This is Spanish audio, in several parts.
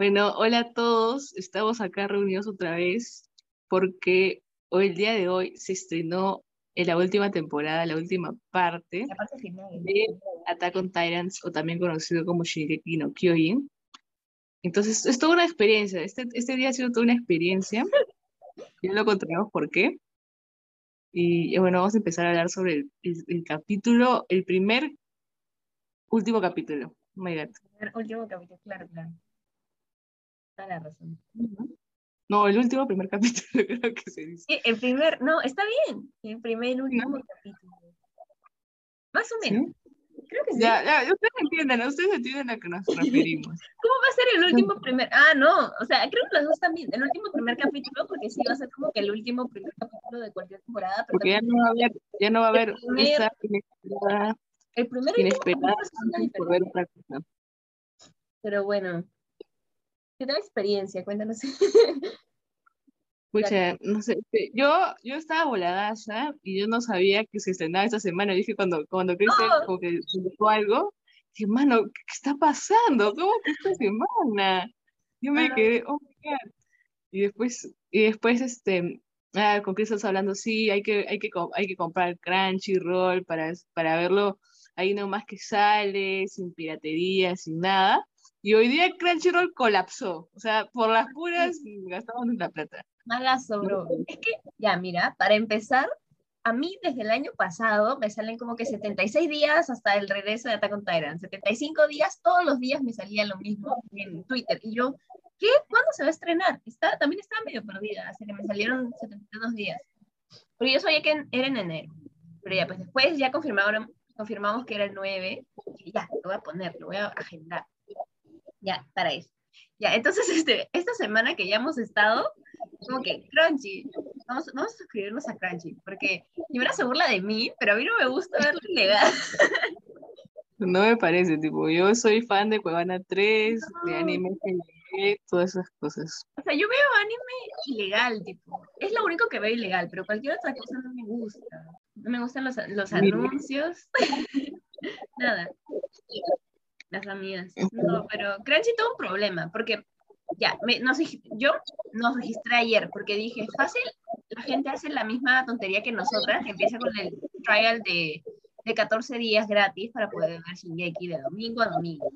Bueno, hola a todos. Estamos acá reunidos otra vez porque hoy, el día de hoy, se estrenó en la última temporada, la última parte, La parte final. de Attack on Titans, o también conocido como Shingeki no Kyojin. Entonces, es toda una experiencia. Este, este día ha sido toda una experiencia. Ya lo contaremos por qué. Y bueno, vamos a empezar a hablar sobre el, el- el capítulo, el primer, último capítulo. Oh my God. El último capítulo, claro, claro. Toda la razón. No, el último primer capítulo creo que se dice. Sí, El primer, no, está bien. El primer y último capítulo. Más o ¿Sí? menos. Creo que sí. Ya, ya, ustedes entienden, ustedes entienden a qué nos referimos. ¿Cómo va a ser el último primer? Ah, no. O sea, creo que los dos también. El último primer capítulo, porque sí va a ser como que el último primer capítulo de cualquier temporada. Pero Porque ya no va a haber, ya no va a haber primer- esa inesperada, el el inesperada por ver otra cosa. Pero bueno. ¿Qué tal experiencia? Cuéntanos. Pucha, no sé, yo, yo estaba volada ya y yo no sabía que se estrenaba esta semana. Dije cuando, cuando Crystal No. como que publicó algo, dije, mano, ¿qué, está pasando? ¿Cómo que esta semana? Yo me Ah. quedé, oh my God. Y después, y después este, ah, con Crystal hablando, sí, hay que, hay que, hay que comprar Crunchyroll para, para verlo ahí nomás que sale, sin piratería, sin nada. Y hoy día Crunchyroll colapsó. O sea, por las puras gastamos la plata. Malazo, bro. Es que, ya, mira, para empezar, a mí desde el año pasado me salen como que 76 días hasta el regreso de Attack on Titan. 75 días, todos los días me salía lo mismo en Twitter. Y yo, ¿qué? ¿Cuándo se va a estrenar? Está, también estaba medio perdida, así que me salieron 72 días. Pero yo sabía que era en enero. Pero ya, pues después ya confirmaron, confirmamos que era el 9. Y ya, lo voy a poner, lo voy a agendar. Ya, para eso. Ya, entonces, este, esta semana que ya hemos estado, como que Crunchy, vamos, vamos a suscribirnos a Crunchy, porque Yura se burla de mí, pero a mí no me gusta verlo ilegal. No me parece, tipo, yo soy fan de Cuevana 3, de No. anime GLG, todas esas cosas. O sea, yo veo anime ilegal, tipo, es lo único que veo ilegal, pero cualquier otra cosa no me gusta. No me gustan los, los anuncios, nada. Las amigas. No, pero Crunchy tuvo un problema, porque ya, me, nos, yo nos registré ayer, porque dije, fácil, la gente hace la misma tontería que nosotras, que empieza con el trial de, de 14 días gratis para poder ver Shingeki de domingo a domingo.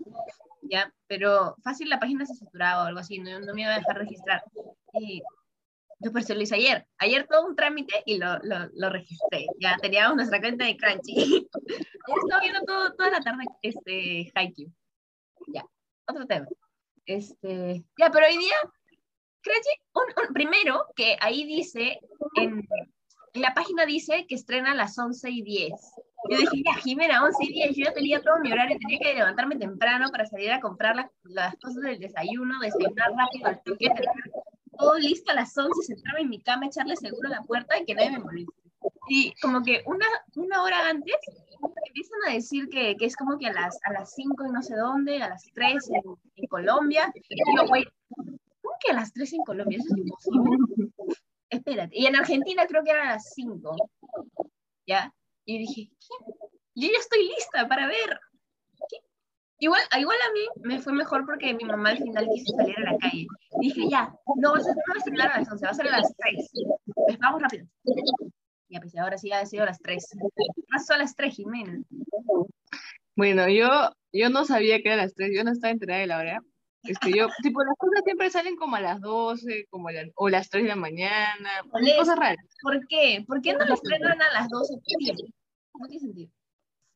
¿Ya? Pero fácil la página se saturaba o algo así, no, no me iba a dejar registrar. Y yo por lo hice ayer. Ayer todo un trámite y lo, lo, lo registré. Ya teníamos nuestra cuenta de Crunchy. ayer estaba viendo todo, toda la tarde este, Haikyuu. Ya, otro tema. Este, ya, pero hoy día, Crunchy, un- un- primero que ahí dice, en, en la página dice que estrena a las 11 y 10. Yo dije, ya, Jimena, 11 y 10, yo ya tenía todo mi horario, tenía que levantarme temprano para salir a comprar las, las cosas del desayuno, desayunar rápido al toque, tener todo listo a las 11, sentarme en mi cama, echarle seguro a la puerta y que nadie me moleste. Y como que una, una hora antes empiezan a decir que, que es como que a las, a las 5 y no sé dónde, a las 3 en, en Colombia. Y yo, güey, ¿cómo que a las 3 en Colombia? Eso es imposible. Espérate. Y en Argentina creo que era a las 5. ¿Ya? Y dije, ¿qué? Yo ya estoy lista para ver. ¿Qué? Igual, igual a mí me fue mejor porque mi mamá al final quiso salir a la calle. Dije, ya, no va a no va a estrenar a las 11, va a ser a las 3. Pues vamos rápido. Ya, pues ahora sí ha sido a las 3. Pasó a las 3, Jimena. Bueno, yo, yo no sabía que era a las 3, yo no estaba enterada de la hora. Este, yo, tipo, las cosas siempre salen como a las 12, como la- o las 3 de la mañana, cosas raras. ¿Por qué? ¿Por qué no lo estrenan a las 12? No tiene sentido.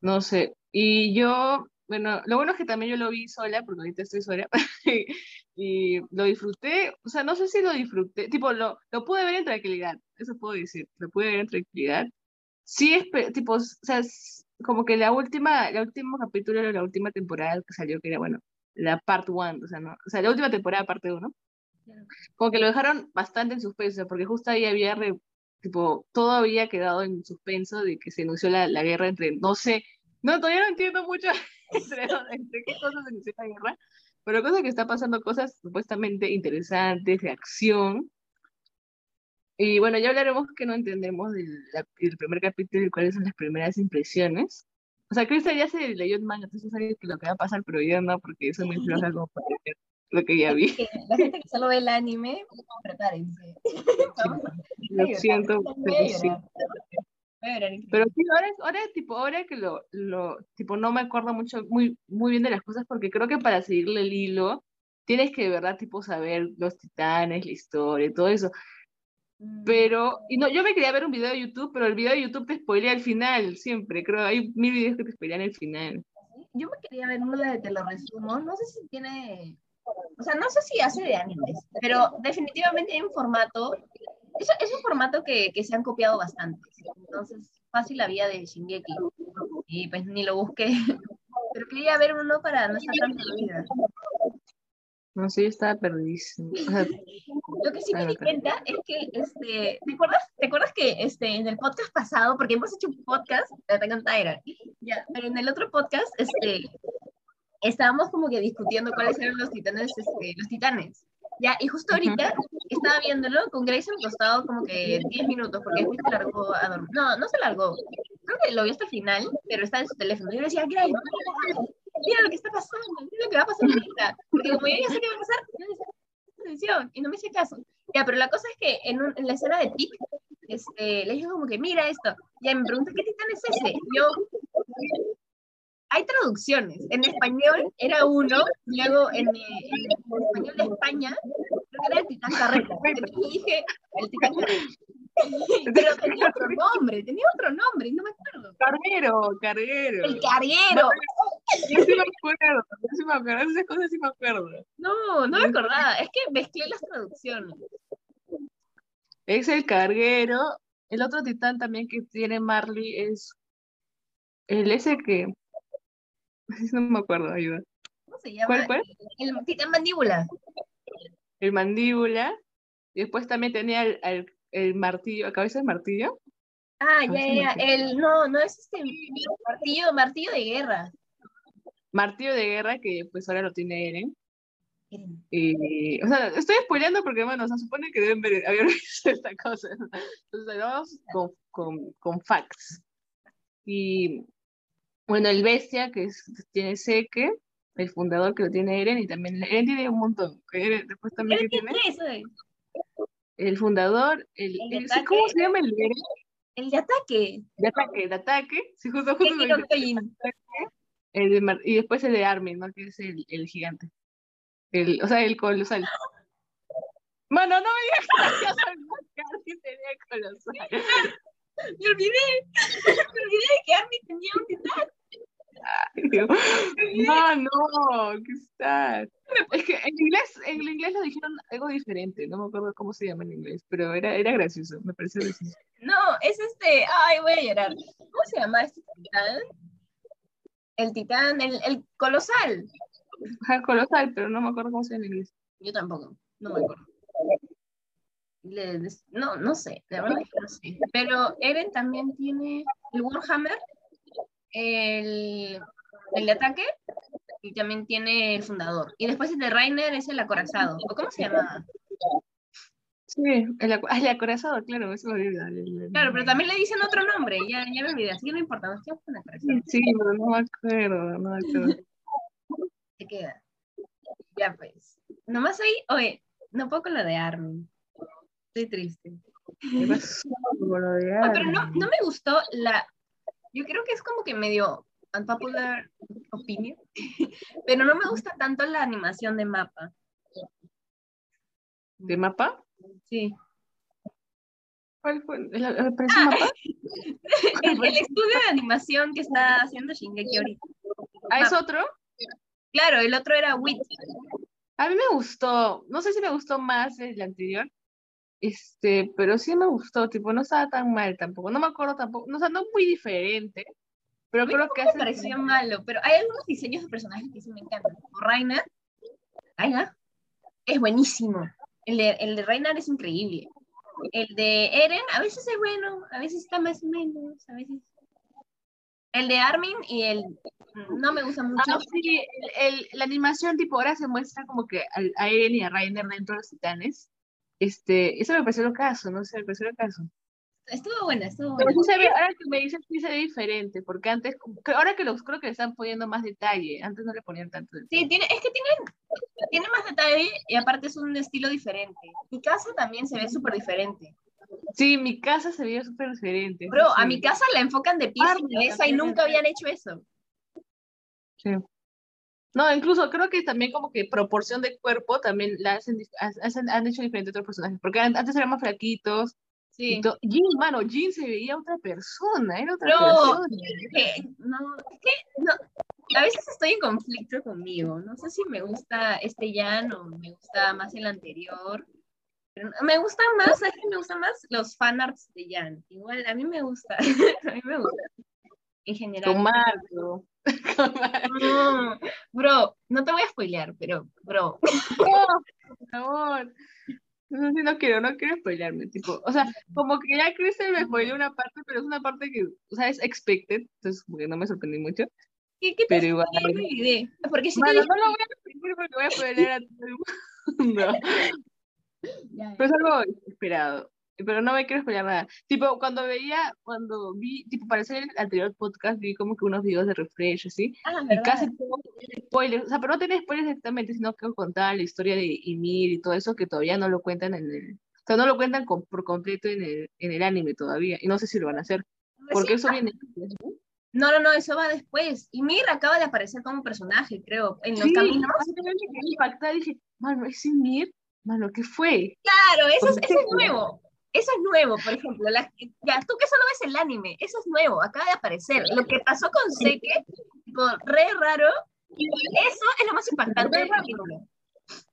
No sé. Y yo, bueno, lo bueno es que también yo lo vi sola, porque ahorita estoy sola, y lo disfruté, o sea, no sé si lo disfruté, tipo, lo, lo pude ver en tranquilidad, eso puedo decir, lo pude ver en tranquilidad. Sí, es, tipo, o sea, es como que la última, el último capítulo de la última temporada que salió, que era, bueno, la part one, o sea, ¿no? O sea, la última temporada, parte uno, como que lo dejaron bastante en suspenso, porque justo ahí había, re- tipo, todo había quedado en suspenso de que se anunció la, la guerra entre, no sé, no, todavía no entiendo mucho entre, entre qué cosas se inició la guerra, pero cosas que está pasando, cosas supuestamente interesantes, de acción. Y bueno, ya hablaremos que no entendemos del, del primer capítulo y cuáles son las primeras impresiones. O sea, Krista ya se leyó el manga, entonces sabe que lo que va a pasar, pero yo no, porque eso me floja como para lo que ya vi. La gente que solo ve el anime, prepárense. Lo siento, pero sí. Pero sí, ahora, ahora, tipo, ahora que lo, lo, tipo, no me acuerdo mucho, muy, muy bien de las cosas, porque creo que para seguirle el hilo, tienes que de verdad, tipo, saber los titanes, la historia, todo eso. Mm. Pero, y no, yo me quería ver un video de YouTube, pero el video de YouTube te spoilea al final, siempre, creo, hay mil videos que te spoilean al final. Yo me quería ver uno de Te lo resumo, no sé si tiene, o sea, no sé si hace de animes, pero definitivamente hay un formato es, es un formato que, que, se han copiado bastante. Entonces, fácil la vía de Shingeki. Y pues ni lo busqué. Pero quería ver uno para no estar tan perdida. No sé, yo estaba perdidísimo. lo que sí me di cuenta es que, este, ¿te acuerdas, ¿te acuerdas que este, en el podcast pasado, porque hemos hecho un podcast de Attack on ya, pero en el otro podcast, este, estábamos como que discutiendo cuáles eran los titanes, este, los titanes. Ya, y justo ahorita estaba viéndolo con Grace me costado como que 10 minutos, porque después se largó a dormir. No, no se largó. Creo que lo vio hasta el final, pero está en su teléfono. Y yo le decía, Grace, mira lo que está pasando, mira lo que va a pasar ahorita. Porque como yo ya sé qué va a pasar, yo decía, atención, y no me hice caso. Ya, pero la cosa es que en, un, en la escena de Tic, este, le dije como que, mira esto. Ya me pregunta, ¿qué titán es ese? Yo, hay traducciones. En español era uno, luego en, en, español de España, creo que era el Titán Carreta. Y dije, el Titán Carreta. Pero tenía otro nombre, tenía otro nombre, no me acuerdo. Carguero, carguero. El carguero. yo sí me acuerdo, yo sí me acuerdo, esas cosas sí me acuerdo. No, no me acordaba, es que mezclé las traducciones. Es el carguero. El otro titán también que tiene Marley es el ese que no me acuerdo, ayuda. ¿Cómo se llama? ¿Cuál, cuál? El, titán mandíbula. El mandíbula. Y después también tenía el, el, el martillo, cabeza de martillo. Ah, ya, ya, el, no, no es este martillo, martillo de guerra. Martillo de guerra que pues ahora lo tiene Eren. Y, o sea, estoy spoileando porque, bueno, se supone que deben ver, haber visto esta cosa. Entonces, vamos con, con, con facts. Y bueno, el Bestia, que tiene Seque, el fundador que lo tiene Eren, y también Eren tiene un montón. Eren, después también que tiene. El fundador, el, ¿cómo se llama el Eren? El de ataque. De ataque, de ataque. Sí, justo, justo. El de y después el de Armin, ¿no? Que es el, el gigante. El, o sea, el colosal. Mano, no me digas que Armin tenía colosal. Me olvidé. Me olvidé de que Armin tenía un titán. No, no, ¿qué está? Es que en inglés, en inglés lo dijeron algo diferente, no me acuerdo cómo se llama en inglés, pero era, era gracioso, me pareció gracioso. No, es este, ay, voy a llorar. ¿Cómo se llama este titán? El titán, el, el colosal. El colosal, pero no me acuerdo cómo se llama en inglés. Yo tampoco, no me acuerdo. no, no sé, la verdad es que no sé. Pero Eren también tiene el Warhammer, el, el de ataque y también tiene el fundador. Y después el de Rainer es el acorazado. ¿O cómo se llama? Sí, el, el acorazado, claro, eso me Claro, pero también le dicen otro nombre, ya, ya me olvidé, así que no importa, nos quedamos con el acorazado. Sí, pero no me acuerdo, no me acuerdo. Se queda. Ya pues. Nomás ahí, oye, no puedo con lo de Armin. Estoy triste. ¿Qué pasó con lo de Armin? pero no, no me gustó la yo creo que es como que medio unpopular opinion, pero no me gusta tanto la animación de mapa. ¿De mapa? Sí. ¿Cuál fue? ¿El, el, ah, mapa? el, estudio de animación que está haciendo Shingeki ahorita. ¿Ah, es otro? Claro, el otro era WIT. A mí me gustó, no sé si me gustó más el anterior, este, pero sí me gustó, tipo, no estaba tan mal tampoco. No me acuerdo tampoco, no, o sea, no muy diferente, pero creo que me pareció malo, pero hay algunos diseños de personajes que sí me encantan. Como Reiner es buenísimo. El de, el de Reiner es increíble. El de Eren a veces es bueno, a veces está más o menos, a veces. El de Armin y el no me gusta mucho. Ah, sí, el, la animación tipo ahora se muestra como que a, Eren y a Reiner dentro de los titanes este, eso me pareció el caso, no sé, me pareció el caso. Estuvo buena, estuvo Pero buena. sí se ve, ahora que me dices, sí se ve diferente, porque antes, ahora que los creo que le están poniendo más detalle, antes no le ponían tanto detalle. Sí, tiene, es que tiene, tiene más detalle y aparte es un estilo diferente. Mi casa también se ve súper diferente. Sí, mi casa se veía súper diferente. Bro, sí. a mi casa la enfocan de pies Ah, y cabeza y nunca habían hecho eso. Sí. No, incluso creo que también como que proporción de cuerpo también la hacen, hacen- han hecho diferente a otros personajes, porque an- antes eran más flaquitos. Sí. Jin, mano, Jin se veía otra persona, era otra No, persona. que- no, es que no, a veces estoy en conflicto conmigo. No sé si me gusta este Jan o me gusta más el anterior. Pero me gustan más, es que me gustan más los fanarts de Jan. Igual, a mí me gusta. a mí me gusta. En general. Marco. No, bro, no te voy a spoilear, pero, bro, No, por favor. No, no quiero, no quiero spoilearme, tipo, o sea, como que ya Kristen me spoileó una parte, pero es una parte que, o sea, es expected, entonces como que no me sorprendí mucho, ¿qué, qué te pero igual. olvidé. Porque si te Mano, dije- no lo voy a spoilear porque voy a spoilear a todo el mundo. Ya, Pero es algo esperado. Pero no me quiero spoilear nada. Tipo, cuando veía, cuando vi, tipo, para hacer el anterior podcast, vi como que unos videos de refresh, así. Ah, Y casi todo spoilers. O sea, pero no tenía spoilers directamente, sino que contaba la historia de Ymir y todo eso que todavía no lo cuentan en el. O sea, no lo cuentan con- por completo en el, en el anime todavía. Y no sé si lo van a hacer. Porque Recién- eso viene. después, ¿no? No, no, eso va después. Y Mir acaba de aparecer como personaje, creo, en los Sí, caminos. impactada. Dije, mano, ¿es Ymir? Mano, ¿qué fue? Claro, eso es, ¿Por eso es nuevo. Eso es nuevo, por ejemplo. la- ya, tú que solo ves el anime, eso es nuevo, acaba de aparecer. Lo que pasó con Seke, tipo, re raro, eso es lo más impactante del capítulo.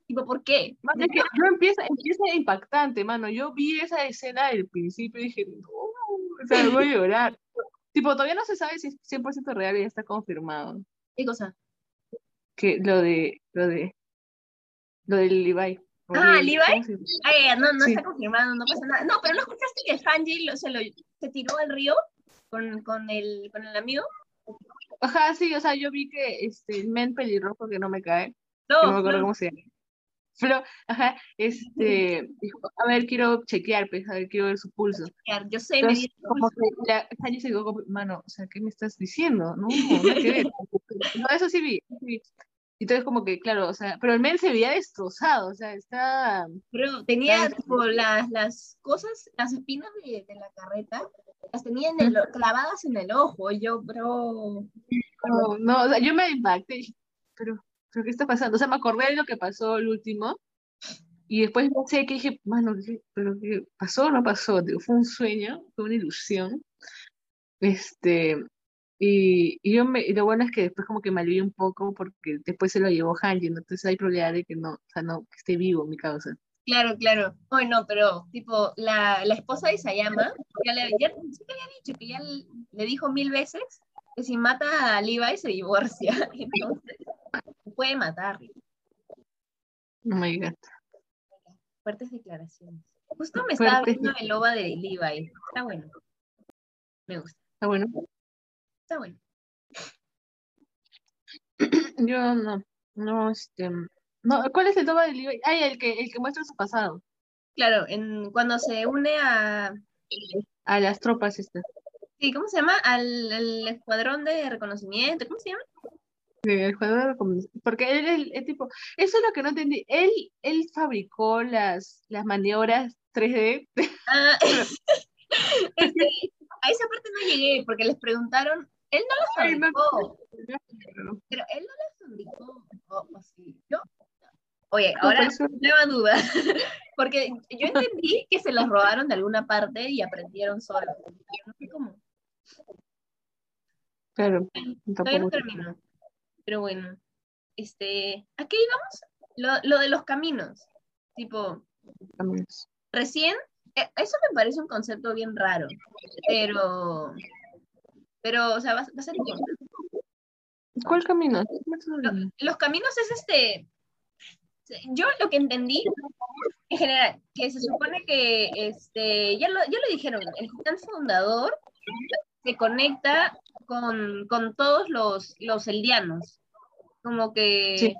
Tipo, ¿por qué? Es que yo empieza, empieza impactante, mano. Yo vi esa escena del principio y dije, no, o sea, voy a llorar. tipo, todavía no se sabe si es 100% real y ya está confirmado. ¿Qué cosa? Que lo de, lo de, lo del Levi. O Ah, Levi. Ay, ya, no, no Sí. está confirmado, no pasa nada. No, pero ¿no escuchaste que Sanji lo- se, lo, se tiró al río con, con, el, con el amigo? Ajá, sí, o sea, yo vi que este, el men pelirrojo que no me cae, No, no me acuerdo no. cómo se llama. Flo, ajá, este, dijo, a ver, quiero chequear, pues, a ver, quiero ver su pulso. yo sé, me Entonces, di- como que la Sanji se como, mano, o sea, ¿qué me estás diciendo? No, no ver. No, eso sí vi, eso sí vi. Entonces, como que, claro, o sea, pero el men se veía destrozado, o sea, está... Pero tenía tipo las, las cosas, las espinas de, de la carreta, las tenía en el, clavadas en el ojo. Y yo, bro. No, no, o sea, yo me impacté, dije, pero, pero ¿qué está pasando? O sea, me acordé de lo que pasó el último, y después no sé qué dije, mano, ¿qué, pero qué pasó o no pasó? Digo, fue un sueño, fue una ilusión. Este, y, y yo me, y lo bueno es que después como que me alivié un poco porque después se lo llevó Hanji, ¿no? entonces hay probabilidad de que no, o sea, no, que esté vivo mi causa. Claro, claro. Ay, no, pero tipo, la, la esposa de Isayama, ya le, ya, sí te había dicho que ya le, le dijo mil veces que si mata a Levi se divorcia. Entonces, puede matarlo. Oh my God. Fuertes declaraciones. Justo me estaba Fuertes viendo el loba de Levi. Está bueno. Me gusta. Está bueno. Está bueno. Yo no, no, este, no, ¿cuál es el toma del Levi? Ay, el que, el que muestra su pasado, Claro, en, cuando se une a, a las tropas estas. sí, ¿cómo se llama? Al, al escuadrón de reconocimiento, ¿cómo se llama? Sí, el jugador de comun- porque él es el, tipo, eso es lo que no entendí, él, él fabricó las, las maniobras 3D, Ah, este, a esa parte no llegué porque les preguntaron, él no no. fabricó, pero él no las fabricó, o, o sí, ¿no? Oye, ahora nueva duda, porque yo entendí que se las robaron de alguna parte y aprendieron solos, yo no sé cómo, claro, todavía no pero bueno, este, ¿a qué íbamos? Lo, lo de los caminos, tipo, caminos. recién, eh, eso me parece un concepto bien raro, pero, pero, o sea, va, va a ser importante. ¿Cuál camino? Lo- los caminos es este, yo lo que entendí, en general, que se supone que, este, ya lo, ya lo dijeron, el titán fundador se conecta con, con todos los, los eldianos, como que, Sí.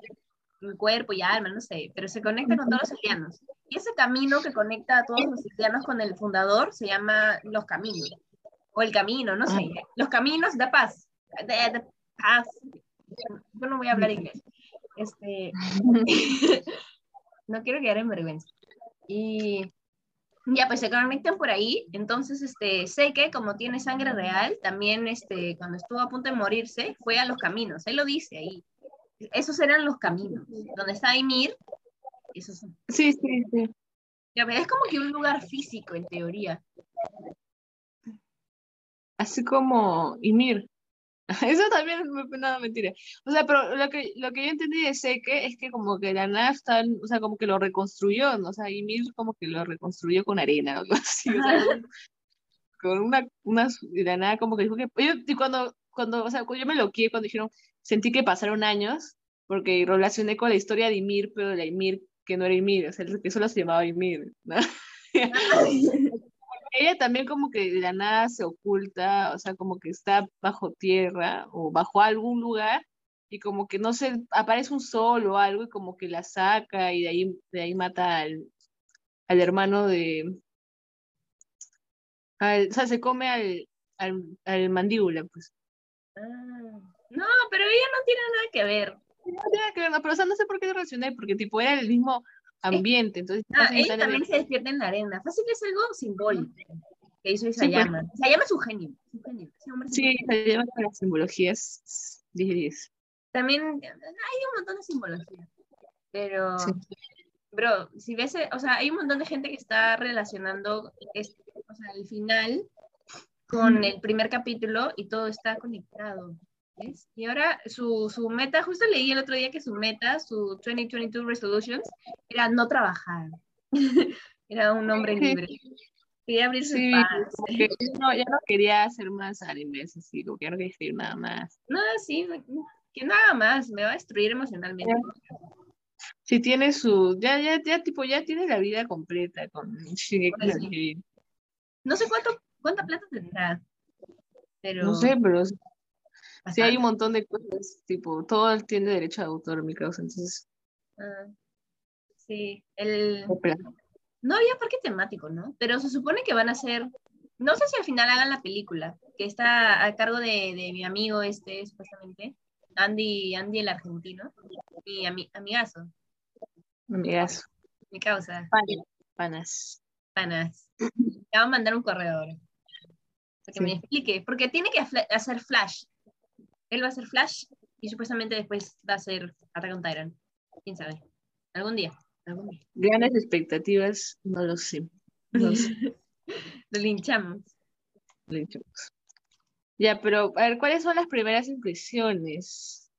cuerpo y alma, no sé, pero se conecta con todos los aldeanos. Y ese camino que conecta a todos los aldeanos con el fundador se llama Los Caminos, o el Camino, no sé, los Caminos de Paz, de, paz. Yo no voy a hablar inglés. Este, no quiero quedar en vergüenza. Y ya, pues se conectan por ahí. Entonces, este, sé que como tiene sangre real, también este, cuando estuvo a punto de morirse, fue a los caminos. Él lo dice ahí. Esos eran los caminos. Donde está Ymir, esos son. Sí, sí, sí. Ya, es como que un lugar físico, en teoría. Así como Ymir. Eso también es nada mentira. O sea, pero lo que, lo que yo entendí de Seque es que como que la nada o sea, como que lo reconstruyó, ¿no? O sea, Ymir como que lo reconstruyó con arena o algo así, o sea, con una, una, la nada como que dijo que, yo, y cuando, cuando, o sea, cuando yo me lo quié, cuando dijeron, sentí que pasaron años, porque relacioné con la historia de Ymir, pero de la Ymir que no era Ymir, o sea, que solo se llamaba Ymir, ¿no? ella también como que de la nada se oculta, o sea, como que está bajo tierra o bajo algún lugar y como que no sé, aparece un sol o algo y como que la saca y de ahí, de ahí mata al, al hermano de... o sea, se come al, al, al mandíbula, pues. Ah, no, pero ella no tiene nada que ver. No tiene nada que ver, no, pero o sea, no sé por qué relacioné, porque tipo era el mismo ambiente. Entonces, ah, ella también se despierta en la arena. Fácil es algo simbólico que hizo Isayama. Sí, pues. es un genio. un genio. Sí, Isayama con las simbologías 10 También hay un montón de simbología. Pero, bro, si ves, o sea, hay un montón de gente que está relacionando este, o sea, el final con el primer capítulo y todo está conectado. Y ahora su, su, meta, justo leí el otro día que su meta, su 2022 resolutions, era no trabajar. era un hombre libre. Quería abrirse sí, no, ya no quería hacer más animes, así, como que no quería escribir nada más. No, sí, que nada más, me va a destruir emocionalmente. Sí, tiene su, ya, ya, ya, tipo, ya tiene la vida completa con No sé cuánto, cuánta plata tendrá, pero... No sé, pero Sí, hay un montón de cosas, tipo, todo tiene derecho a autor, mi causa, entonces. Ah, sí, el. No había parque temático, ¿no? Pero se supone que van a ser. No sé si al final hagan la película, que está a cargo de, de mi amigo este, supuestamente, Andy, Andy el argentino, mi amigazo. Amigazo. Mi causa. Panas. Panas. Te va a mandar un correo ahora. Para que me explique, porque tiene que hacer flash él va a ser Flash y supuestamente después va a ser Attack on Titan. ¿Quién sabe? Algún día. Algún día. Grandes expectativas, no lo sé. No sé. lo linchamos. linchamos. Ya, pero a ver, ¿cuáles son las primeras impresiones?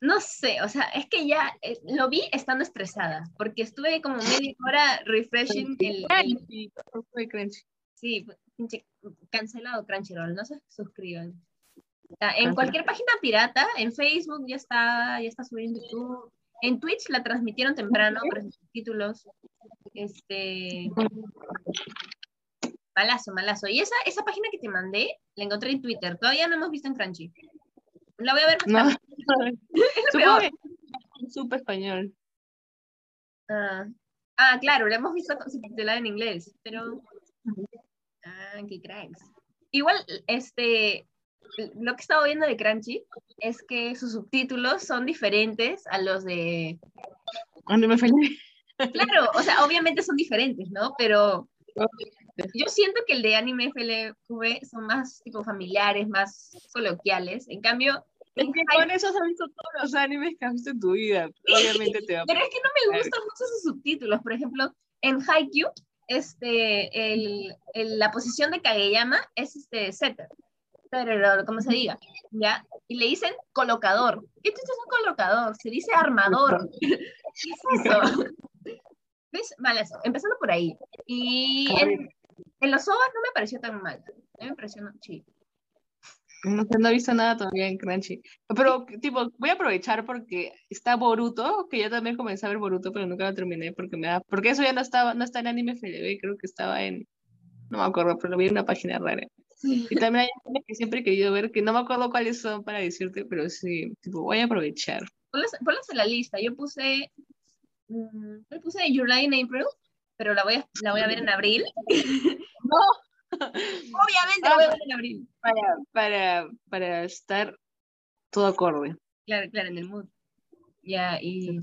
No sé, o sea, es que ya eh, lo vi estando estresada, porque estuve como media hora refreshing el... el... Sí, cancelado Crunchyroll, no se suscriban. En cualquier página pirata, en Facebook ya está, ya está subiendo YouTube. En Twitch la transmitieron temprano, pero sus títulos. Este. Malazo, malazo. Y esa, esa página que te mandé, la encontré en Twitter. Todavía no hemos visto en Crunchy. La voy a ver no. Súper español. Ah. ah, claro, la hemos visto subtitulada en inglés, pero. Ah, qué cracks. Igual, este, lo que he estado viendo de Crunchy es que sus subtítulos son diferentes a los de... Anime FLV. Claro, o sea, obviamente son diferentes, ¿no? Pero yo siento que el de Anime FLV son más tipo familiares, más coloquiales. En cambio... Es que con eso has visto todos los animes que has visto en tu vida. Obviamente te va Pero es que no me gustan mucho sus subtítulos. Por ejemplo, en Haikyuu, este, el, la posición de Kageyama es este, setter como se diga, ¿ya? Y le dicen colocador. ¿Qué es un colocador? Se dice armador. ¿Qué es eso? ¿Ves? Vale, empezando por ahí. Y en, en, los OVAs no me pareció tan mal. me pareció chido. No, no he visto nada todavía en Crunchy. Pero, tipo, voy a aprovechar porque está Boruto, que yo también comencé a ver Boruto, pero nunca lo terminé porque me da... Porque eso ya no estaba, no está en Anime FLV, creo que estaba en... No me acuerdo, pero lo vi en una página rara. Y también hay que siempre he querido ver, que no me acuerdo cuáles son para decirte, pero sí, tipo, voy a aprovechar. ponlas, en la lista. Yo puse, mm, yo puse Lie in April, pero la voy a, la voy a ver en abril. No. Obviamente la voy a ver en abril. Para, para, para estar todo acorde. Claro, claro, en el mood. Ya, y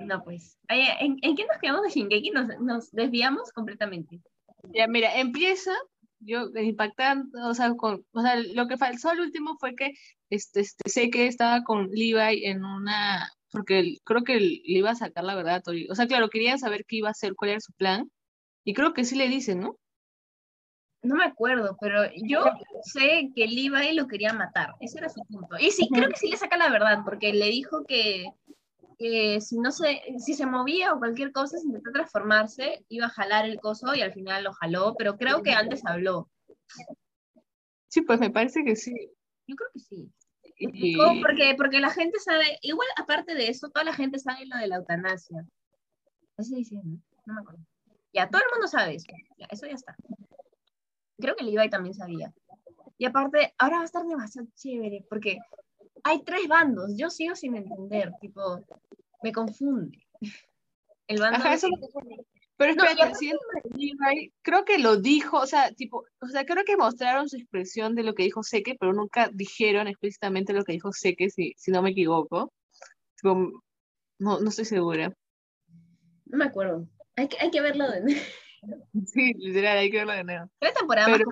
no, pues. ¿En, ¿En, qué nos quedamos de Shingeki? Nos, nos desviamos completamente. Ya, mira, empieza yo impactante, o sea, con, o sea, lo que faltó al último fue que este, este, sé que estaba con Levi en una, porque creo que le iba a sacar la verdad, o sea, claro, querían saber qué iba a hacer, cuál era su plan, y creo que sí le dicen, ¿no? No me acuerdo, pero yo sé que Levi lo quería matar, ese era su punto. Y sí, creo que sí le saca la verdad, porque le dijo que que si no se, si se movía o cualquier cosa, si intentó transformarse, iba a jalar el coso y al final lo jaló, pero creo que antes habló. Sí, pues me parece que sí. Yo creo que sí. Porque, porque la gente sabe, igual aparte de eso, toda la gente sabe lo de la eutanasia. Así dice, ¿no? No me acuerdo. Ya, todo el mundo sabe eso. Ya, eso ya está. Creo que Levi también sabía. Y aparte, ahora va a estar demasiado chévere, porque hay tres bandos, yo sigo sin entender, tipo, me confunde. El bando Pero espérate, creo que lo dijo, o sea, tipo, o sea, creo que mostraron su expresión de lo que dijo Seque, pero nunca dijeron explícitamente lo que dijo Seque, si, si no me equivoco. no, no estoy segura. No me acuerdo. Hay que, hay que verlo de nuevo. Sí, literal, hay que verlo de nuevo. temporada pero,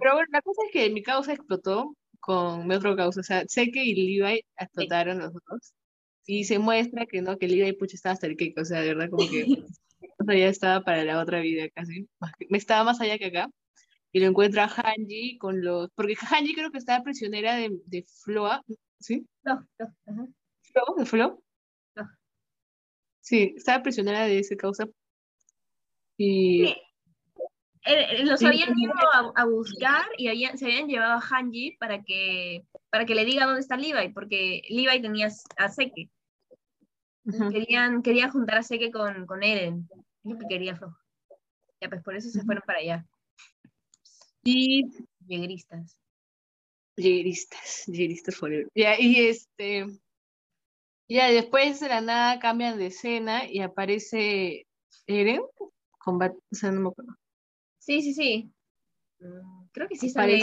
pero bueno, la cosa es que mi causa explotó con mi otro causa. O sea, sé que Levi explotaron los dos. Y se muestra que no, que Levi pucha estaba hasta el que, o sea, de verdad como que o sea, ya estaba para la otra vida casi. Me estaba más allá que acá. Y lo encuentra Hanji con los. Porque Hanji creo que estaba prisionera de, de Floa, ¿sí? No, no. ¿Flo? ¿De Flo? No. Sí, estaba prisionera de ese causa. Y. los habían ido a, buscar y se habían llevado a Hanji para que, para que le diga dónde está Levi, porque Levi tenía a Seke. querían, querían juntar a Seke con, con Eren. Yo que quería flojo. Ya, pues por eso se fueron para allá. Y Llegueristas. Llegueristas, llegueristas forever. Ya, y este. Ya, después de la nada cambian de escena y aparece Eren. Combate, o sea, no me acuerdo. Sí, sí, sí. Mm, creo que sí sale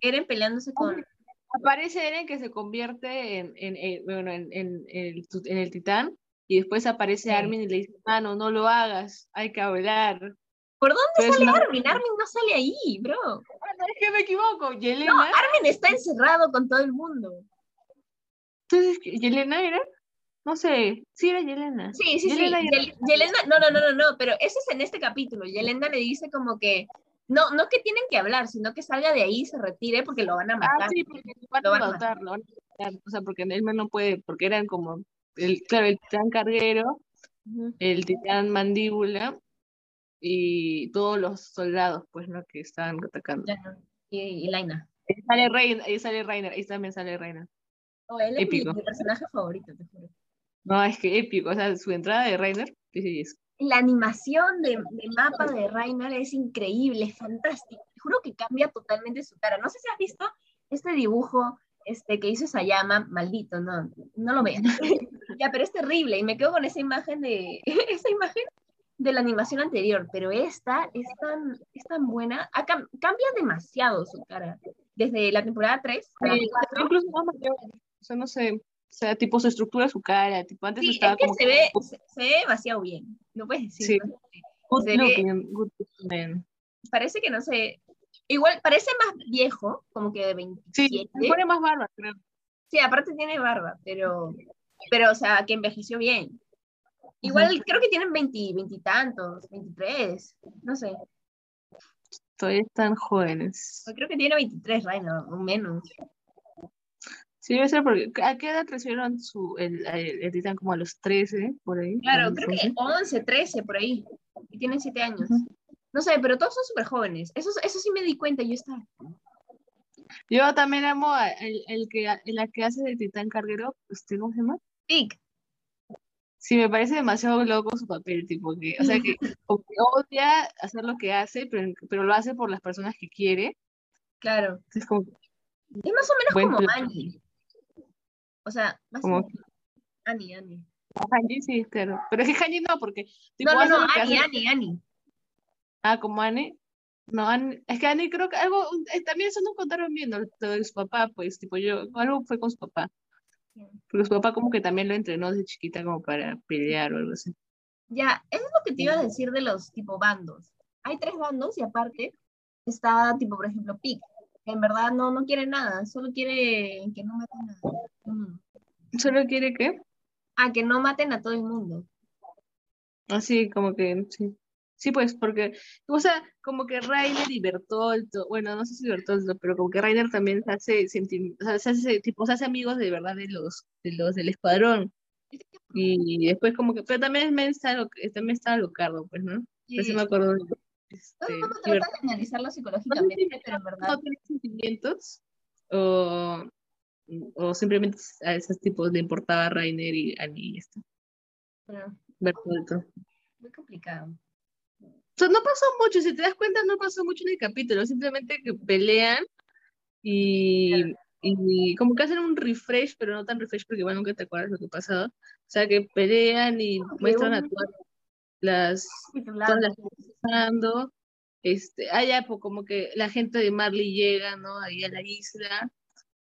Eren peleándose con... Aparece Eren que se convierte en, en, bueno, en, el, en el titán y después aparece Armin y le dice, mano, no lo hagas, hay que hablar. ¿Por dónde sale Armin? Armin no sale ahí, bro. Bueno, es que me equivoco, Yelena. No, Armin está encerrado con todo el mundo. Entonces, ¿Yelena era? No sé, sí era Yelena. Sí, sí, sí. Yelena, no, no, no, no, no, pero eso es en este capítulo. Yelena le dice como que, no, no que tienen que hablar, sino que salga de ahí y se retire porque lo van a ah, matar. Ah, sí, porque lo van, a matar, lo van a matar. O sea, porque él no puede, porque eran como, el, claro, el titán carguero, el titán mandíbula y todos los soldados, pues, ¿no? Que estaban atacando. Y, y Laina. Ahí sale Reina, ahí sale Reina, ahí también sale Reina. Oh, él es mi, personaje favorito, te juro. No, es que épico, o sea, su entrada de Rainer, sí, sí, La animación de, mapa de Rainer es increíble, es fantástica. Te juro que cambia totalmente su cara. No sé si has visto este dibujo este, que hizo Sayama, maldito, no, no lo vean. ya, pero es terrible y me quedo con esa imagen de, esa imagen de la animación anterior, pero esta es tan, es tan buena, cambia demasiado su cara, desde la temporada 3. incluso o sea, no sé, sea, tipo su estructura, su cara, tipo antes sí, estaba es que se, ve, se, ve demasiado bien, no puedes decir. Sí. parece que no sé, igual parece más viejo, como que de 27. Sí, pone más barba, creo. Sí, aparte tiene barba, pero, pero o sea, que envejeció bien. Igual creo que tienen 20, 20 tantos, 23, no sé. Todavía están jóvenes. Creo que tiene 23, Reino, o menos. Sí, debe ser porque ¿a qué edad recibieron su, el, el, titán? Como a los 13, por ahí. Claro, creo que 11, 13, por ahí. Y tienen 7 años. No sé, pero todos son súper jóvenes. Eso, eso sí me di cuenta, yo estaba. Yo también amo el, el que, la que hace de titán carguero, ¿usted cómo se llama? Pic. Sí, me parece demasiado loco su papel, tipo que, o sea, que, odia hacer lo que hace, pero, pero lo hace por las personas que quiere. Claro. Es como... Es más o menos como Manny. O sea, más Ani, Ani. Hanji sí, claro. Pero es que Hanji no, porque. No, no, no, que Ani, Ani, Ani. Ah, como Annie. No, Annie- es que Annie creo que algo, eh, también eso no contaron bien, ¿no? Lo de su papá, pues, tipo, yo, algo fue con su papá. Porque su papá como que también lo entrenó desde chiquita como para pelear o algo así. Ya, eso es lo que te iba a decir de los tipo bandos. Hay tres bandos y aparte está tipo, por ejemplo, que en verdad no, no quiere nada, solo quiere que no maten a todo el mundo. Solo quiere que, Ah, que no maten a todo el mundo. así como que, sí. Sí, pues, porque, o sea, como que Rainer y Bertoldo, bueno, no sé si Bertoldo, pero como que Rainer también se hace, o sea, se hace, tipo, se hace amigos de verdad de los, de los del escuadrón. Y después como que, pero también, está, también está Locardo, pues, ¿no? Pero sí me acuerdo de, este, el mundo y trata de analizarlo psicológicamente, pero en verdad no tiene sentimientos o, o simplemente a esos tipos le importaba Rainer y Annie y esto, pero Bertoldo. muy complicado. O sea, no pasó mucho, si te das cuenta, no pasó mucho en el capítulo, simplemente que pelean y, y como que hacen un refresh, pero no tan refresh porque igual nunca te acuerdas lo que pasó. O sea, que pelean y muestran a todas las todas las pasando. Este, ya, pues como que la gente de Marley llega, ¿no? Ahí a la isla.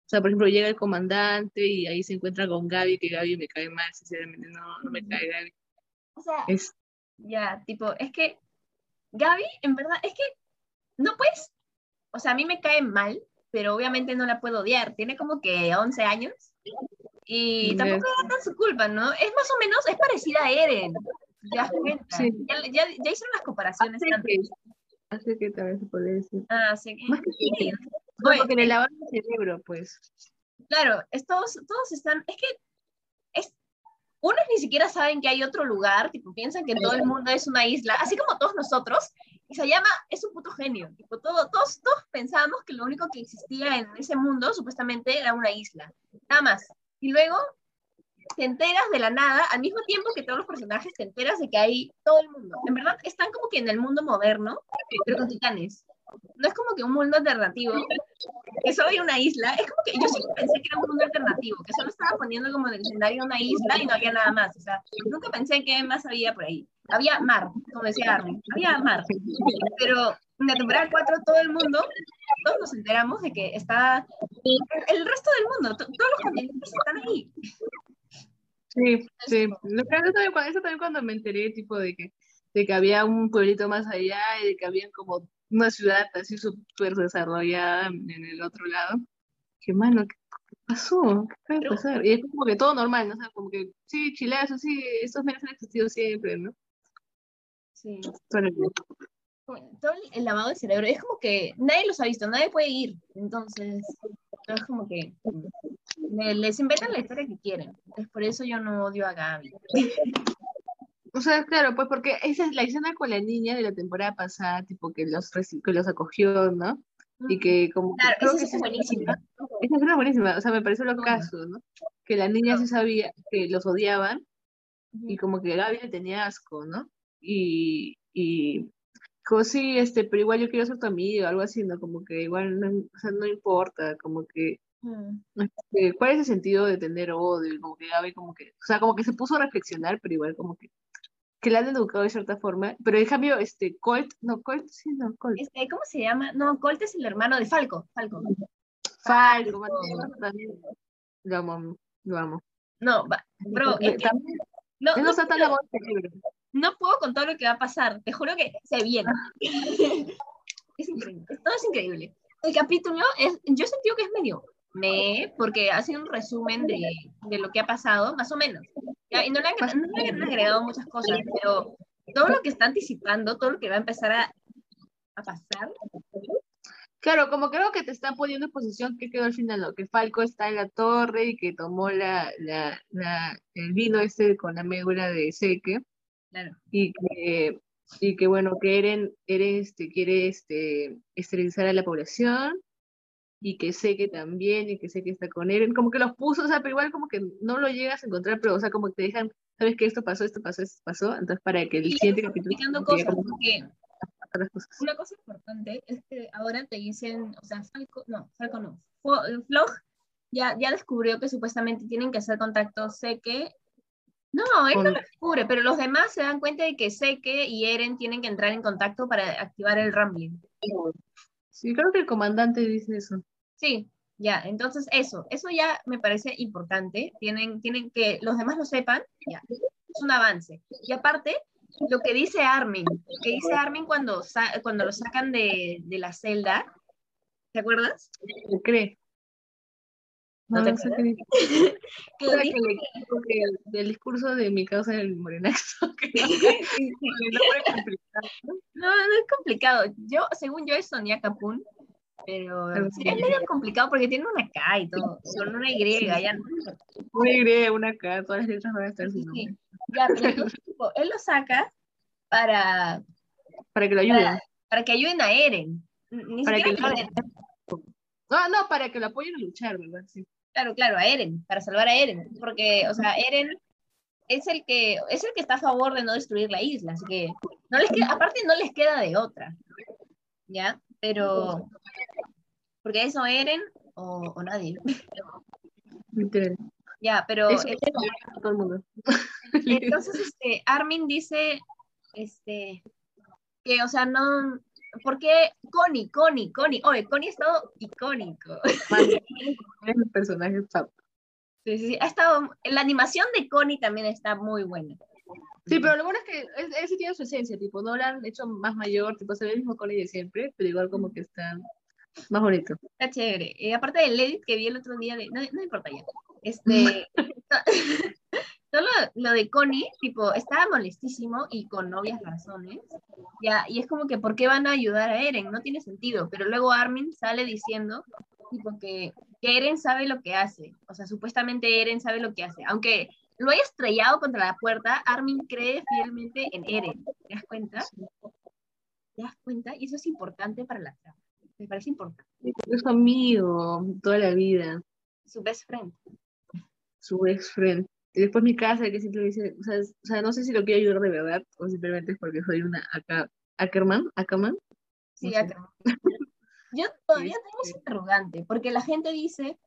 O sea, por ejemplo, llega el comandante y ahí se encuentra con Gaby, que Gaby me cae mal, sinceramente, no, no me cae Gaby. O sea, Es, ya, tipo, es que Gaby, en verdad, es que no puedes, o sea, a mí me cae mal, pero obviamente no la puedo odiar. Tiene como que 11 años y tampoco era tan su culpa, ¿no? Es más o menos, es parecida a Eren. ¿Te das cuenta? Sí. Ya, ya, ya hicieron las comparaciones así antes. que, así que también se puede decir. Ah, que... Más que sí. No, Oye, porque le lavan el cerebro, pues. Claro, es todos, todos están, es que es, unos ni siquiera saben que hay otro lugar, tipo, piensan que todo el mundo es una isla, así como todos nosotros, y se llama, es un puto genio, tipo, todo, todos, todos pensábamos que lo único que existía en ese mundo, supuestamente, era una isla, nada más, y luego te enteras de la nada, al mismo tiempo que todos los personajes te enteras de que hay todo el mundo, en verdad, están como que en el mundo moderno, pero con titanes, no es como que un mundo alternativo, que solo hay una isla, es como que yo siempre pensé que era un mundo alternativo, que solo estaba poniendo como en el escenario una isla y no había nada más, o sea, nunca pensé que más había por ahí. Había mar, como decía Armin, había mar, pero en la temporada 4 todo el mundo, todos nos enteramos de que está el resto del mundo, to- todos los continentes están ahí. Sí, sí. Lo que- Eso también, cuando- eso también cuando me enteré, tipo, de que, de que había un pueblito más allá y de que había como una ciudad así súper desarrollada en el otro lado. Que, mano, ¿qué qué pasó? ¿Qué puede pasar? Y es como que todo normal, ¿no? O sea, como que, sí, chilazo, sí, estos meses han existido siempre, ¿no? Sí. Pero, Todo el lavado de cerebro, es como que nadie los ha visto, nadie puede ir, entonces es como que le- les inventan la historia que quieren. Es por eso yo no odio a Gaby. O sea, claro, pues porque esa es la escena con la niña de la temporada pasada, tipo que los, que los acogió, ¿no? Y que como Claro, creo esa que es buenísima. Esa escena es buenísima, o sea, me pareció lo caso, ¿no? Que la niña sí sabía que los odiaban y como que Gaby le tenía asco, ¿no? Y, y dijo, sí, este, pero igual yo quiero ser tu amigo, algo así, ¿no? Como que igual, no, o sea, no importa, como que, Mm. este, ¿cuál es el sentido de tener odio? Como que Gaby como que, o sea, como que se puso a reflexionar, pero igual como que, que la han educado de cierta forma, pero en cambio, este, Colt, no, Colt, sí, no, Colt. Este, ¿Cómo se llama? No, Colt es el hermano de Falco. Falco. Falco, Mateo, también, lo amo, lo amo. No, va- bro, es que también, no, no, no está tan. No puedo con todo lo que va a pasar. Te juro que se viene. es increíble. Todo es increíble. El capítulo, es, yo sentido que es medio me, porque hace un resumen de, de lo que ha pasado, más o menos. Ya, y no le, han, no le han agregado muchas cosas, pero todo lo que está anticipando, todo lo que va a empezar a, a pasar, Claro, como creo que te están poniendo en posición que quedó al final, ¿no? Que Falco está en la torre y que tomó la, la, la- el vino este con la médula de Seque claro. y que, y que bueno, que Eren, Eren este, quiere este, esterilizar a la población y que Seque también y que Seque está con Eren, como que los puso, o sea, pero igual como que no lo llegas a encontrar, pero o sea, como que te dejan, sabes que esto pasó, esto pasó, esto pasó, entonces para que el siguiente capítulo cosas, porque una cosa importante es que ahora te dicen, o sea, Falco, no, Falco no, Fo- Flog ya, ya descubrió que supuestamente tienen que hacer contacto Seque No, él no lo descubre, pero los demás se dan cuenta de que Seke y Eren tienen que entrar en contacto para activar el Rambling. Sí, creo que el comandante dice eso. Sí, ya, entonces eso, eso ya me parece importante. Tienen, tienen que los demás lo sepan, ya, es un avance. Y aparte, lo que dice Armin, que dice Armin cuando, cuando lo sacan de, de la celda, ¿te acuerdas? ¿Qué cree? ¿No, te sé qué que el, del discurso de mi causa del morenazo. no, no es complicado. Yo, según yo, es Sonia Capun, pero es medio complicado porque tiene una K y todo, con una Y, ya Una Y, una K, todas las letras van a estar sin nombre. Ya, pero él lo saca para... Para que lo ayuden. Para, que ayuden a Eren. Ni para que No, no, para que lo apoyen a luchar, ¿verdad? Sí. Claro, claro, a Eren, para salvar a Eren, porque, o sea, Eren es el que es el que está a favor de no destruir la isla, así que no les queda, aparte no les queda de otra, ¿ya? Pero, porque eso Eren o, o nadie. Ya, pero todo el mundo. entonces este Armin dice este que o sea, no porque Connie, Connie, Connie, oye, Connie ha estado icónico. Es el personaje Sí, sí, sí, ha estado, la animación de Connie también está muy buena. Sí, pero lo bueno es que él, sí tiene su esencia, tipo, no lo han hecho más mayor, tipo, se ve el mismo Connie de siempre, pero igual como que está más bonito. Está chévere. Y aparte del edit que vi el otro día, de, no, no importa ya. Este, Solo lo de Connie, tipo, estaba molestísimo y con obvias razones. Ya, y es como que, ¿por qué van a ayudar a Eren? No tiene sentido. Pero luego Armin sale diciendo, tipo, que, que Eren sabe lo que hace. O sea, supuestamente Eren sabe lo que hace. Aunque lo haya estrellado contra la puerta, Armin cree fielmente en Eren. ¿Te das cuenta? ¿Te das cuenta? Y eso es importante para la trama. Me parece importante. Es su amigo toda la vida. Su best friend. Su best friend. Y después mi casa, que siempre dice, o sea, o sea, no sé si lo quiero ayudar de verdad o simplemente es porque soy una Ackerman, Ackerman. Sí, Ackerman. Yo todavía tengo ese interrogante, porque la gente dice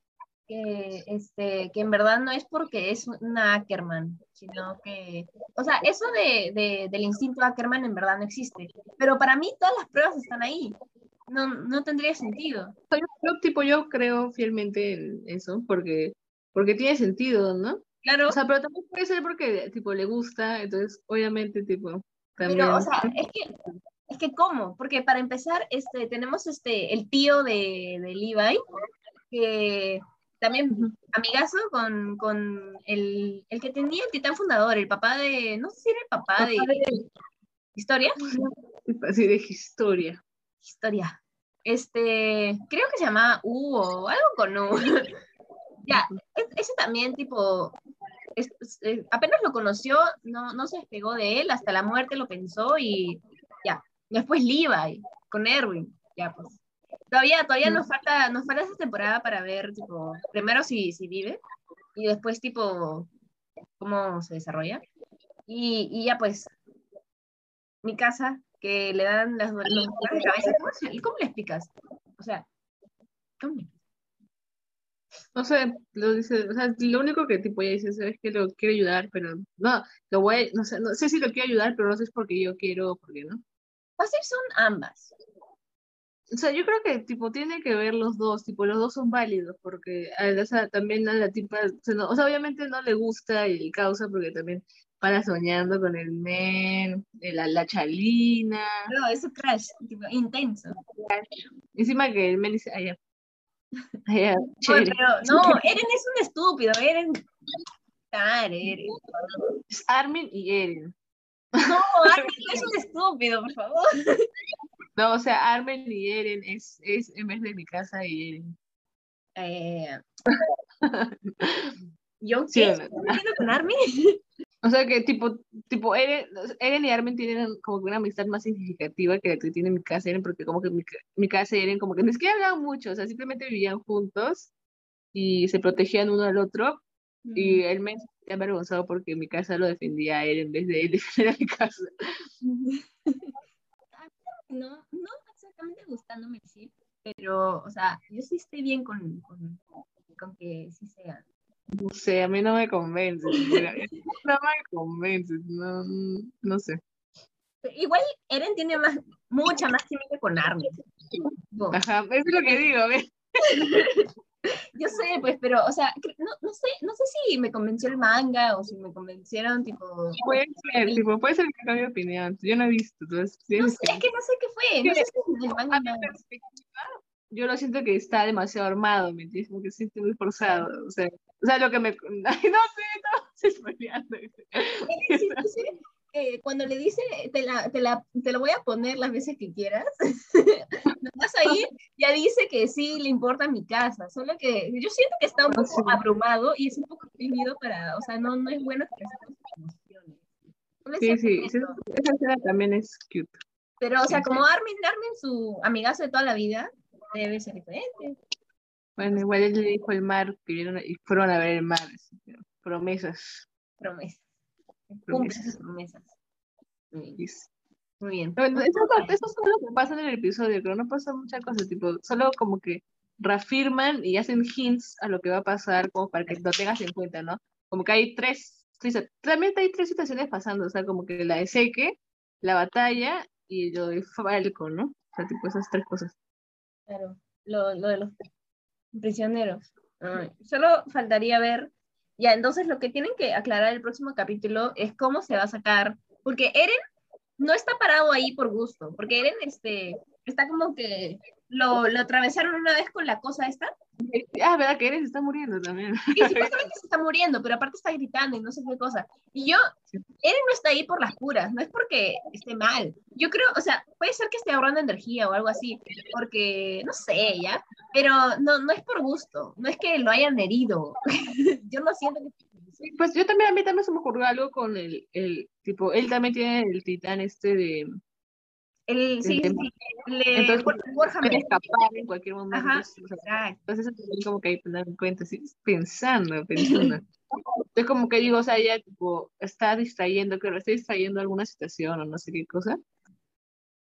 que, este, que en verdad no es porque es una Ackerman, sino que, o sea, eso de, de, del instinto Ackerman en verdad no existe, pero para mí todas las pruebas están ahí. No, no tendría sentido. Yo, tipo, yo creo fielmente en eso, porque, porque tiene sentido, ¿no? Claro. O sea, pero también puede ser porque, tipo, le gusta, entonces, obviamente, tipo, también... Pero, o sea, es que, es que ¿cómo? Porque para empezar, este, tenemos este, el tío de, de Levi, que también amigazo con, con el, el, que tenía el titán fundador, el papá de, no sé si era el papá, de, ¿Historia? Sí, de historia. Historia. Este, creo que se llamaba U o algo con U. ya, ese también tipo, eh, apenas lo conoció, no, no se despegó de él, hasta la muerte lo pensó y ya. Después Levi, con Erwin, ya pues. Todavía, todavía nos falta, nos falta esa temporada para ver, tipo, primero si, si vive y después, tipo, cómo se desarrolla. Y, y ya pues, mi casa, que le dan las, los de cabeza, ¿cómo, ¿cómo le explicas? O sea, ¿cómo? No sé, lo dice, o sea, lo único que tipo ya dice es que lo quiere ayudar, pero no, lo voy, no sé, no sé si lo quiere ayudar, pero no sé si es porque yo quiero o porque no. Fácil son ambas. O sea, yo creo que tipo tiene que ver los dos, tipo los dos son válidos, porque o sea, también a la tipa, o sea, obviamente no le gusta el causa porque también para soñando con el men, la, la chalina. No, eso crash, tipo, intenso. Encima que el men dice, ay, pero, no, Eren es un estúpido, Eren. Eren. Es Armin y Eren. No, Armin es un estúpido, por favor. No, o sea, Armin y Eren es, es en vez de mi casa y Eren. Eh, ¿Yo qué? Sí, con Armin? O sea que tipo, tipo Eren, Eren y Armin tienen como que una amistad más significativa que la que tiene mi casa Eren, porque como que mi, mi casa y Eren como que ni siquiera hablaban mucho, o sea, simplemente vivían juntos y se protegían uno al otro. Y él me sentía avergonzado porque mi casa lo defendía a él en vez de él defender a mi casa. No, no exactamente gustándome sí, pero, o sea, yo sí estoy bien con, con, con que sí sean No sé, a mí no me convence. no me convence, no, no sé. Igual Eren tiene más, mucha más química con Armin. Ajá, eso es lo que digo, ¿ves? Yo sé, pues, pero, o sea, no, no sé, no sé si me convenció el manga o si me convencieron, tipo, Puede ser, tipo, puede ser que cambie de opinión. Yo no he visto, entonces no sé, es que no sé qué fue, no sé si el manga yo lo siento que está demasiado armado, ¿me entiendes? Como que siente muy forzado. O sea, o sea lo que me. No sé, no spoileando. Eh, cuando le dice, te la, te, la, te lo voy a poner las veces que quieras, nomás ahí ya dice que sí le importa mi casa, solo que yo siento que está un Ah, poco abrumado y es un poco tímido para, o sea, no, no es bueno expresar sus emociones. Sí, sí, sí, esa escena también es cute. Pero, o sea, como Armin, Armin, su amigazo de toda la vida, debe ser diferente. Bueno, igual él le dijo el mar que vieron y fueron a ver el mar. Promesas. Promesas. Promesas. promesas. Muy bien. Bueno, eso, eso es lo que pasa en el episodio, pero no pasa muchas cosas, tipo, solo como que reafirman y hacen hints a lo que va a pasar, como para que lo tengas en cuenta, ¿no? Como que hay tres, realmente hay tres situaciones pasando, o sea, como que la de Seque, la batalla y lo de Falco, ¿no? O sea, tipo esas tres cosas. Claro, lo, lo de los prisioneros. Ay, solo faltaría ver, ya, entonces lo que tienen que aclarar el próximo capítulo es cómo se va a sacar, porque Eren no está parado ahí por gusto, porque Eren este, está como que lo, lo atravesaron una vez con la cosa esta, Ah, verdad que Eren se está muriendo también. y supuestamente se está muriendo, pero aparte está gritando y no sé qué cosa. Y yo. Eren no está ahí por las puras, no es porque esté mal. Yo creo, o sea, puede ser que esté ahorrando energía o algo así, porque, no sé, ¿ya? Pero no, no es por gusto, no es que lo hayan herido. yo no siento que... Sí, Pues yo también, a mí también se me ocurrió algo con el, el tipo, él también tiene el titán este de, El, sí, sí, le- Entonces, escapar en cualquier momento. Ajá. Entonces eso también como que hay que tener en cuenta, ¿sí? pensando, pensando. Entonces como que digo, o sea, ella tipo está distrayendo, creo, está distrayendo alguna situación o no sé qué cosa.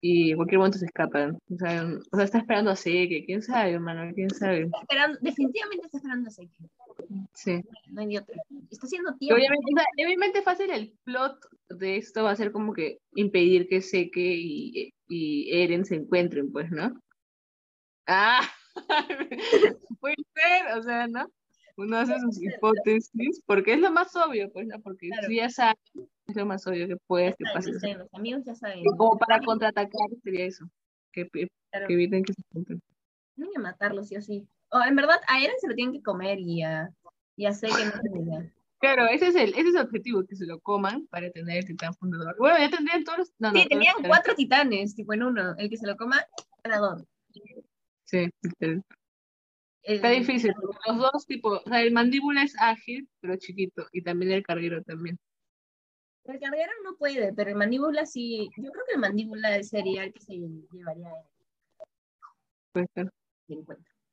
Y en cualquier momento se escapan. O sea, o sea está esperando a que quién sabe, hermano, quién sabe. Esperando, definitivamente está esperando a Seki. Sí. No hay otra. Está haciendo tiempo. obviamente, o sea, obviamente fácil el plot de esto va a ser como que impedir que Seke y, y Eren se encuentren, pues, ¿no? Ah, puede ser, o sea, ¿no? Uno hace sus hipótesis, porque es lo más obvio, pues, ¿no? Porque Claro. si ya saben, es lo más obvio que puede Ya que pase. ya los amigos ya saben. como para contraatacar sería eso, que, que Claro. eviten que se encuentren. Tienen que matarlo, sí o sí. O en verdad, a Eren se lo tienen que comer y a, y a Seki no tiene. Claro, ese es el, ese es el objetivo, que se lo coman para tener el titán fundador. Bueno, ya tendrían todos los... No, no, Sí, los tenían cuatro titanes, tipo en uno. El que se lo coma, ganador. Sí. El- Está difícil, los dos tipos, o sea, el mandíbula es ágil, pero chiquito, y también el carguero también. El carguero no puede, pero el mandíbula sí. Yo creo que el mandíbula sería el que se llevaría a encuentro.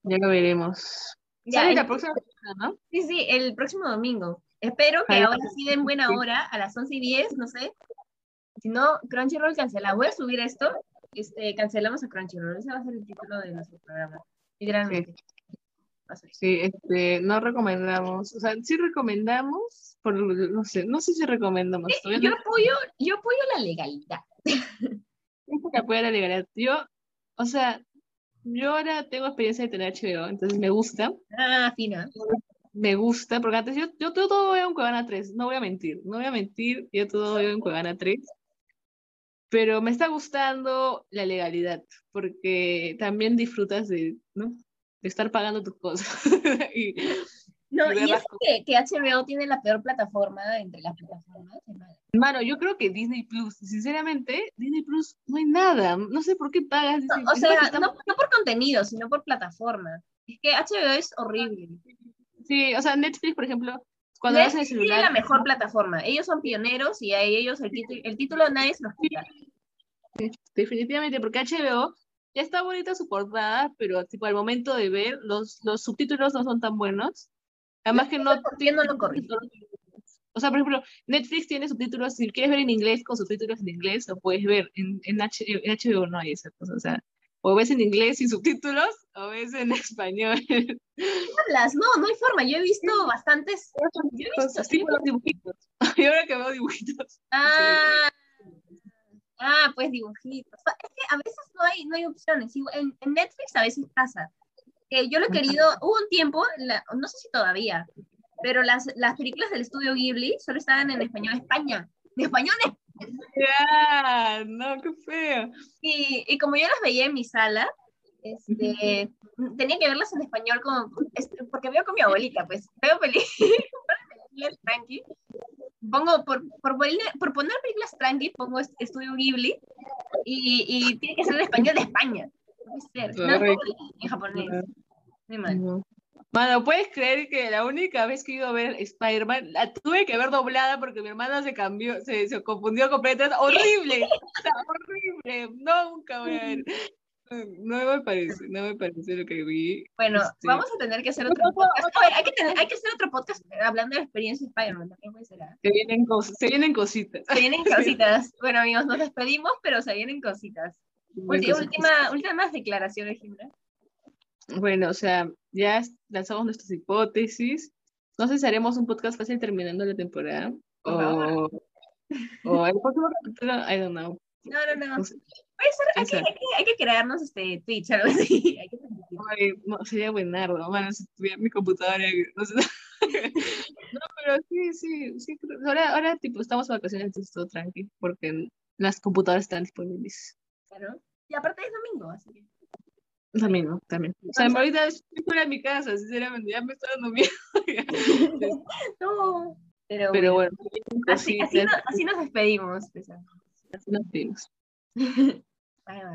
Ya lo veremos. Ya, Sale el- la próxima semana, ¿no? Sí, sí, el próximo domingo. Espero que Ay, ahora sí den buena sí. hora, a las 11 y 10, no sé. Si no, Crunchyroll cancela. Voy a subir esto. Este, cancelamos a Crunchyroll. Ese va a ser el título de nuestro programa. Literalmente. Sí, este, no recomendamos, o sea, sí recomendamos, por, no sé, no sé si recomendamos. todavía Yo no apoyo, yo apoyo la legalidad. que apoyar la legalidad. Yo, o sea, yo ahora tengo experiencia de tener HBO, entonces me gusta, Ah, fina. me gusta, porque antes yo, yo, yo todo veo en Cuevana 3, no voy a mentir, no voy a mentir, yo todo veo en Cuevana 3, pero me está gustando la legalidad, porque también disfrutas de, ¿no? De estar pagando tus cosas. y, No, Y es que, que HBO tiene la peor plataforma entre las plataformas. es mala. Mano, yo creo que Disney Plus, sinceramente, Disney Plus no hay nada. No sé por qué pagas Disney No, o Plus. Sea, no, no por contenido, sino por plataforma. Es que HBO es horrible. Sí, o sea, Netflix, por ejemplo, cuando Netflix tiene celular. la mejor plataforma. Ellos son pioneros y a ellos el, título el título nadie se los quita. Sí, definitivamente, porque HBO ya está bonita su portada, pero tipo al momento de ver, los, los subtítulos no son tan buenos. Además que no ¿Por qué no? O sea, por ejemplo, Netflix tiene subtítulos, si quieres ver en inglés con subtítulos en inglés, lo puedes ver. En, en, H- en HBO no hay esa cosa. O sea, o ves en inglés sin subtítulos, o ves en español. hablas? No, no hay forma. Yo he visto bastantes. Yo he visto, Sí, los dibujitos. Y ahora que veo dibujitos. Ah, ah, pues dibujitos. Es que a veces no hay, no hay opciones. En, en Netflix a veces pasa. Que yo lo he querido, hubo un tiempo, la- no sé si todavía, pero las, las películas del estudio Ghibli solo estaban en español España. En español Ya, no, qué feo. Y, y como yo las veía en mi sala, este, tenía que verlas en español como, este, porque veo con mi abuelita, pues veo películas tranqui. Pongo, por, por, poner- por poner películas tranqui, pongo est- Estudio Ghibli y, y tiene que ser en español de España. No puede ser. No, en japonés. Muy mal. No. Mano, ¿puedes creer que la única vez que he ido a ver Spider-Man la tuve que ver doblada porque mi hermana se cambió, se, se confundió completamente? ¡Horrible! ¡Horrible! Nunca voy a ver. No me parece, no me parece lo que vi. Bueno, Este- vamos a tener que hacer otro podcast. Oye, hay, que tener- hay que hacer otro podcast hablando de la experiencia de Spider-Man. ¿ah? Se vienen, se vienen cositas. Se vienen cositas. Bueno, amigos, nos despedimos, pero se vienen cositas. Ulti- última, últimas declaraciones, Jimena. Bueno, o sea, ya lanzamos nuestras hipótesis. No sé si haremos un podcast fácil terminando la temporada. Por O, o el próximo capítulo, I don't know. No, no, no. Puede ser, hay, que, hay, que, hay que crearnos este Twitch, algo así. Hay que. Ay, no, sería buenardo, mano, si tuviera mi computadora. No, sé. no, pero sí, sí, sí. Ahora, ahora, tipo, estamos en vacaciones, entonces todo tranqui, porque las computadoras están disponibles. Claro. Y aparte es domingo, así que. También, ¿no? También. O sea, ahorita estoy fuera de mi casa, sinceramente, ya me está dando miedo. No. Pero, pero bueno, bueno, así, nos despedimos. pues. así nos vemos. 没有